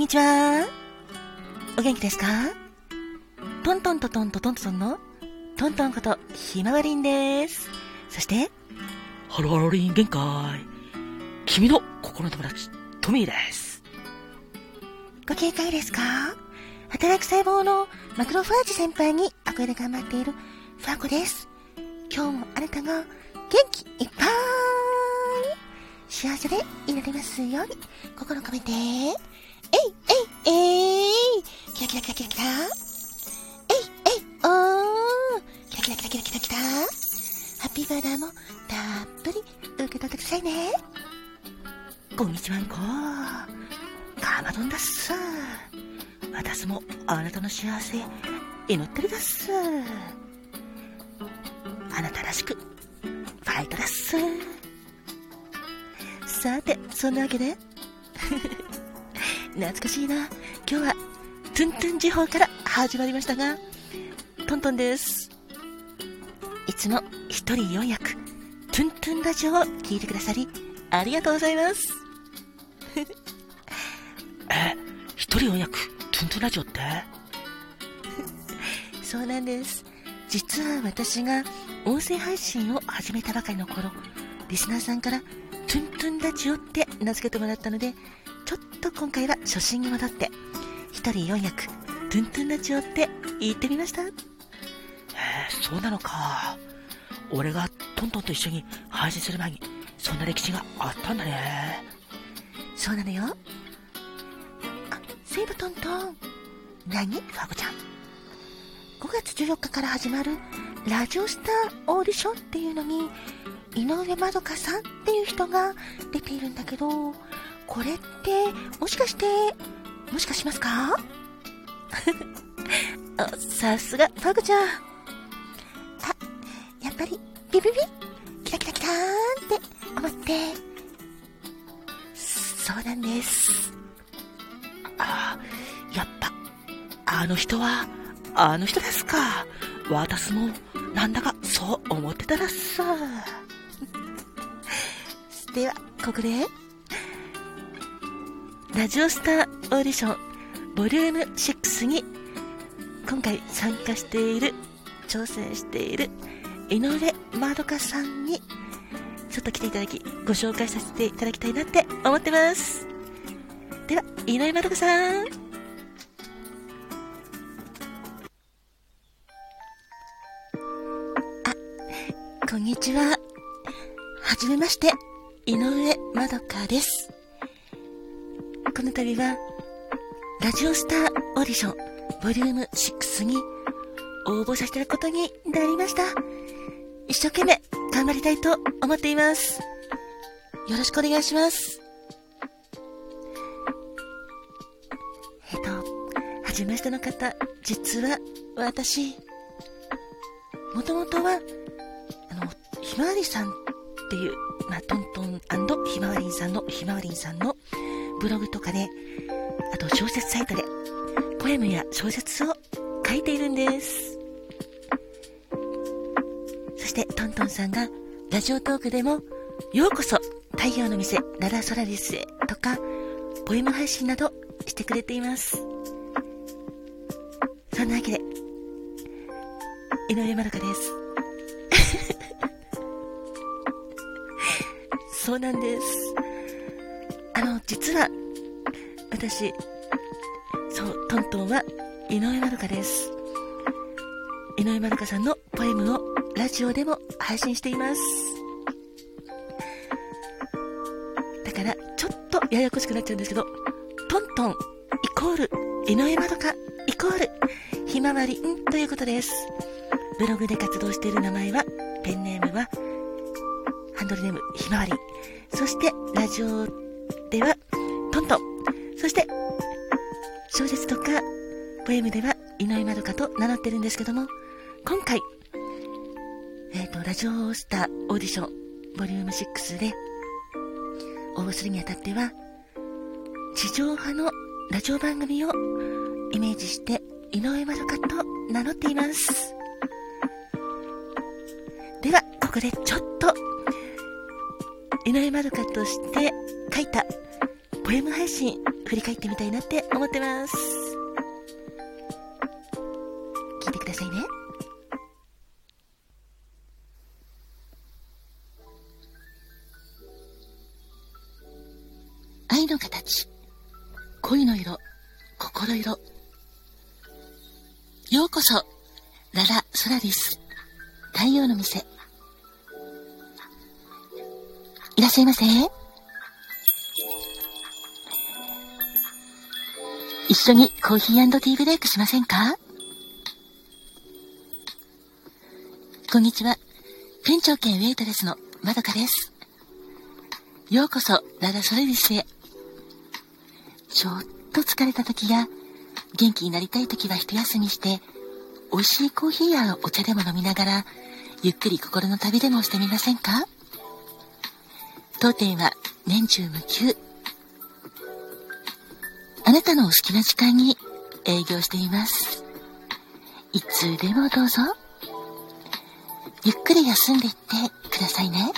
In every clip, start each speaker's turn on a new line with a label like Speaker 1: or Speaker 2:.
Speaker 1: んにちは。お元気ですか？トントントントントントンのトントンことひまわりんです。そして、
Speaker 2: ハロハロリン限界。君の心の友達、トミーです。
Speaker 1: ご警戒ですか？働く細胞のマクロファージ先輩に憧れ頑張っているファーコです。今日もあなたが元気いっぱい幸せでいられますように心込めて、えいえいえいキラキラキラキラキラえいえいおーキラキラキラキラキラキラハッピーバーダーもたっぷり受け取ってくださいね。こんにちはんこ。カマドンだっす。私もあなたの幸せ祈ってるだっす。あなたらしく、ファイトだっす。さて、そんなわけで、懐かしいな。今日は、トゥントゥン時報から始まりましたが、トントンです。いつも一人四役、トゥントゥンラジオを聞いてくださり、ありがとうございます。
Speaker 2: え、一人四役、トゥントゥンラジオって？
Speaker 1: そうなんです。実は私が音声配信を始めたばかりの頃、リスナーさんからトゥントゥンラジオって名付けてもらったので、と今回は初心に戻って、一人四役、トゥントゥンラジオって言ってみました？えー、
Speaker 2: そうなのか。俺がトントンと一緒に配信する前に、そんな歴史があったんだね。
Speaker 1: そうなのよ。あ、セイブトントン。何？ファゴちゃん。5月14日から始まるラジオスターオーディションっていうのに、井上まどかさんっていう人が出ているんだけど、これって、もしかして、もしかしますか？さすが、パグちゃん。あ、やっぱり、ビビビ？キラキラキラーンって思って。そうなんです。
Speaker 2: あ、やっぱ、あの人は、あの人ですか。私も、なんだか、そう思ってたらさ。
Speaker 1: では、ここで、ラジオスターオーディション、ボリューム6に、今回参加している、挑戦している、井上まどかさんに、ちょっと来ていただき、ご紹介させていただきたいなって思ってます。では、井上まどかさん。あ、こんにちは。はじめまして。井上まどかです。この度は、ラジオスターオーディションボリューム6に応募させていただくことになりました。一生懸命頑張りたいと思っています。よろしくお願いします。えっと、はじめましての方、実は私、もともとは、あの、ひまわりさんっていうまあ、トントンひまわりんさんのひまわりんさんのブログとかで、あと小説サイトで、ポエムや小説を書いているんです。そして、トントンさんが、ラジオトークでも、ようこそ、太陽の店、ララソラリスへ、とか、ポエム配信などしてくれています。そんなわけで、井上まどかです。そうなんです。の、実は、私、そう、トントンは井上まどかです。井上まどかさんのポエムをラジオでも配信しています。だから、ちょっとややこしくなっちゃうんですけど、トントンイコール井上まどかイコールひまわりんということです。ブログで活動している名前は、ペンネームは、ハンドルネームひまわり。そして、ラジオ、トント。そして、小説とか、ポエムでは、井上まどかと名乗ってるんですけども、今回、えっ、ー、と、ラジオスターオーディション、ボリューム6で、応募するにあたっては、地上波のラジオ番組をイメージして、井上まどかと名乗っています。では、ここでちょっと井上まどかとして書いたポエム配信振り返ってみたいなって思ってます。聞いてくださいね。愛の形、恋の色、心色。ようこそ、ララ・ソラリス、太陽の店。いらっしゃいませ。一緒にコーヒーティーブレイクしませんか？こんにちは。店長兼ウェイトレスのまどかです。ようこそ、ララソレリスへ。ちょっと疲れた時や、元気になりたい時は一休みして、美味しいコーヒーやお茶でも飲みながら、ゆっくり心の旅でもしてみませんか？当店は年中無休。あなたのお好きな時間に営業しています。いつでもどうぞ。ゆっくり休んでいってくださいね。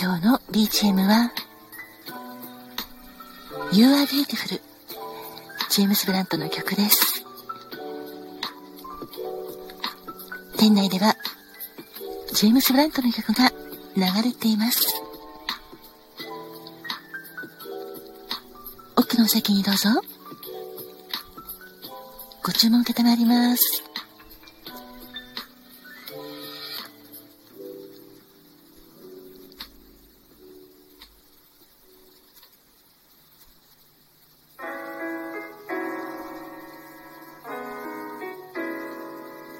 Speaker 1: 今日の BGM は You are beautiful ジェームス・ブラントの曲です。店内ではジェームス・ブラントの曲が流れています。お席にどうぞ。ご注文承ります。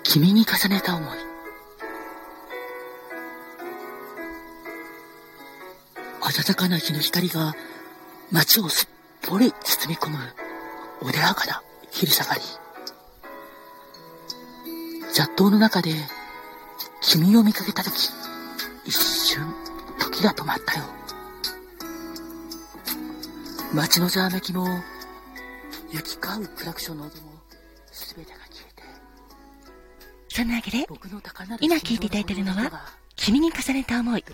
Speaker 1: 君に重ねた思い。暖かな日の光が街をすっぽり包み込む穏やかな昼下がり。雑踏の中で君を見かけた時、一瞬時が止まったよ。街のざわめきも、行き交うクラクションの音も、すべてが消えて。そんなわけで、今聞いていただいているのは、君に重ねた思い。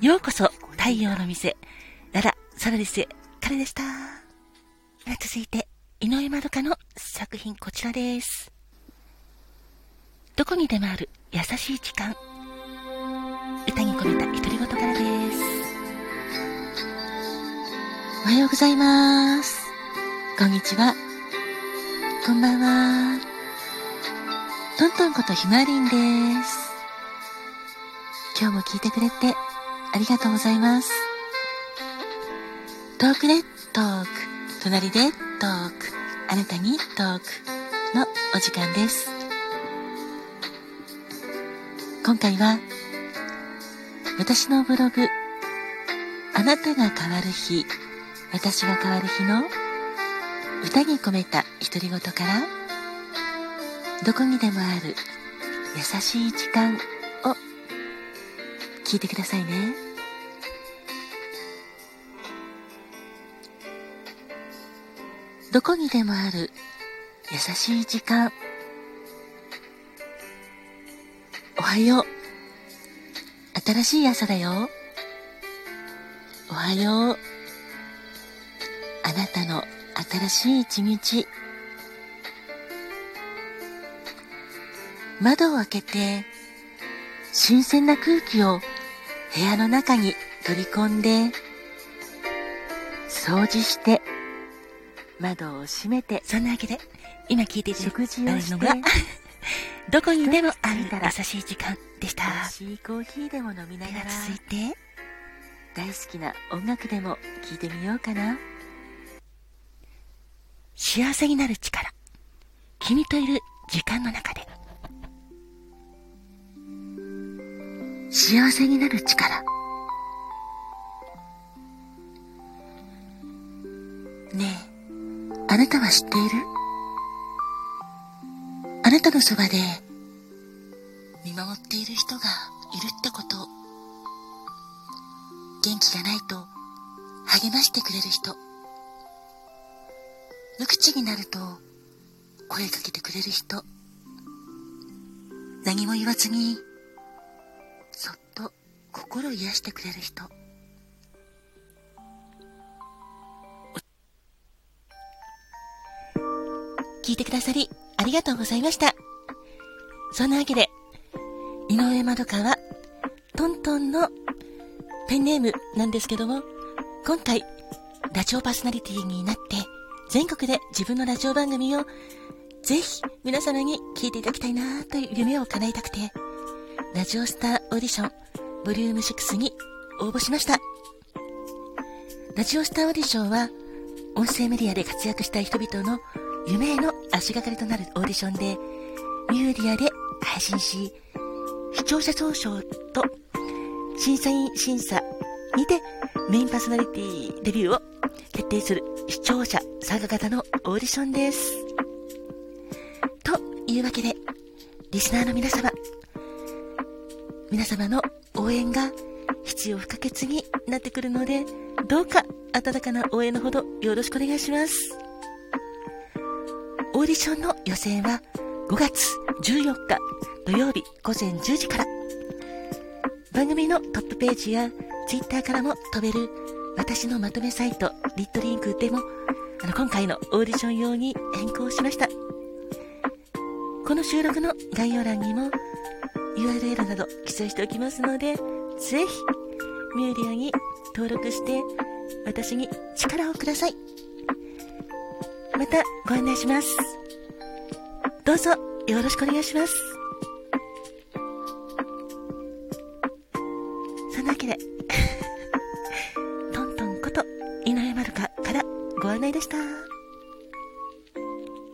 Speaker 1: ようこそ、太陽の店、ララ、サラリスからでした。続いて、井上まどかの作品こちらです。どこにでもある優しい時間。歌に込めた独り言からです。おはようございます。こんにちは。こんばんは。トントンことひまりんです。今日も聞いてくれてありがとうございます。トークでトーク、隣でトーク、あなたにトークのお時間です。今回は、私のブログ、あなたが変わる日、私が変わる日の歌に込めた独り言から、どこにでもある優しい時間を聞いてくださいね。どこにでもある優しい時間。おはよう。新しい朝だよ。おはよう。あなたの新しい一日。窓を開けて、新鮮な空気を部屋の中に取り込んで、掃除して、窓を閉めて、そんなわけで、今聞いてい食事をしてのが、どこにでもある優しい時間でした。美味しいコーヒーでも飲みながら、続いて、大好きな音楽でも聞いてみようかな。幸せになる力。君といる時間の中で。幸せになる力。なたは知っている？あなたのそばで見守っている人がいるってこと。元気がないと励ましてくれる人。無口になると声かけてくれる人。何も言わずにそっと心癒してくれる人聞いてくださり、ありがとうございました。そんなわけで、井上まどかは、トントンのペンネームなんですけども、今回、ラジオパーソナリティになって、全国で自分のラジオ番組を、ぜひ皆様に聞いていただきたいなという夢を叶えたくて、ラジオスターオーディション、ボリューム6に応募しました。ラジオスターオーディションは、音声メディアで活躍したい人々の夢への足がかりとなるオーディションで、ミューディアで配信し、視聴者投票と審査員審査にてメインパーソナリティデビューを決定する視聴者参加型のオーディションです。というわけで、リスナーの皆様、皆様の応援が必要不可欠になってくるので、どうか温かな応援のほどよろしくお願いします。オーディションの予選は5月14日土曜日午前10時から。番組のトップページや Twitter からも飛べる私のまとめサイトリットリンクでもあの今回のオーディション用に変更しました。この収録の概要欄にも URL など記載しておきますのでぜひミューディアに登録して私に力をください。またご案内しますどうぞよろしくお願いします。